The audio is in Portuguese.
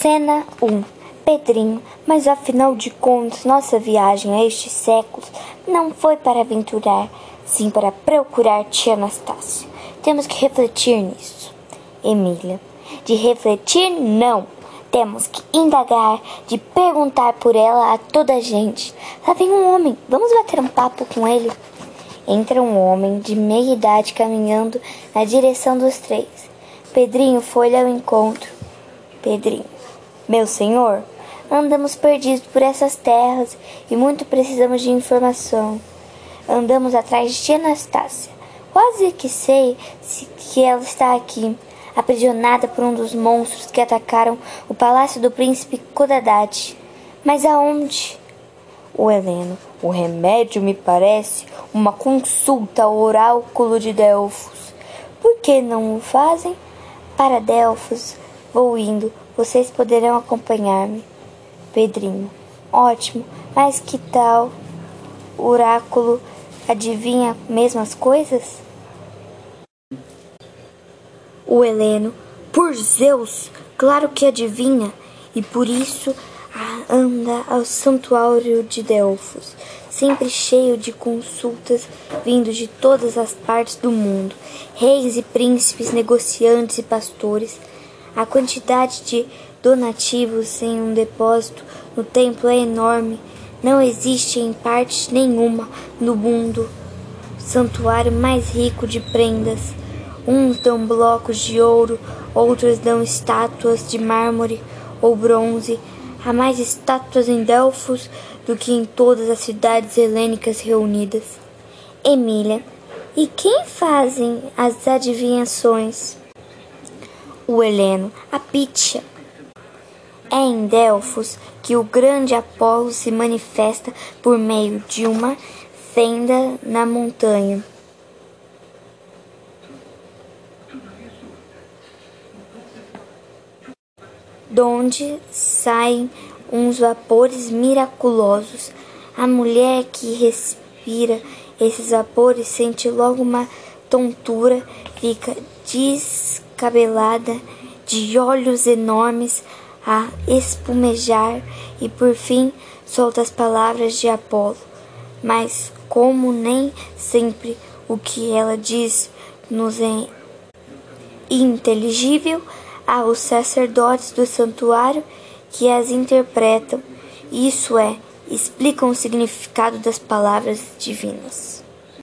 Cena 1 Pedrinho, mas afinal de contas, nossa viagem a estes séculos não foi para aventurar, sim para procurar tia Anastácia. Temos que refletir nisso. Emília, de refletir, não. Temos que indagar, de perguntar por ela a toda a gente. Lá vem um homem, vamos bater um papo com ele. Entra um homem de meia idade caminhando na direção dos três. Pedrinho foi ao encontro. Pedrinho, meu senhor, andamos perdidos por essas terras e muito precisamos de informação. Andamos atrás de Anastácia. Quase que sei que ela está aqui, aprisionada por um dos monstros que atacaram o palácio do príncipe Kodadad. Mas aonde? O Heleno, o remédio me parece uma consulta ao oráculo de Delfos. Por que não o fazem? Para Delfos vou indo, vocês poderão acompanhar-me. Pedrinho, ótimo, mas que tal? Oráculo adivinha mesmas coisas? O Heleno, por Zeus, claro que adivinha, e por isso anda ao santuário de Delfos, sempre cheio de consultas vindo de todas as partes do mundo, reis e príncipes, negociantes e pastores. A quantidade de donativos em um depósito no templo é enorme. Não existe em parte nenhuma no mundo santuário mais rico de prendas. Uns dão blocos de ouro, outros dão estátuas de mármore ou bronze. Há mais estátuas em Delfos do que em todas as cidades helênicas reunidas. Emília, e quem fazem as adivinhações? O Heleno, a Pítia. É em Delfos que o grande Apolo se manifesta por meio de uma fenda na montanha. donde saem uns vapores miraculosos. A mulher que respira esses vapores sente logo uma tontura, fica descabelada, de olhos enormes a espumejar e por fim solta as palavras de Apolo. Mas como nem sempre o que ela diz nos é inteligível, há os sacerdotes do santuário que as interpretam, isso é, explicam o significado das palavras divinas.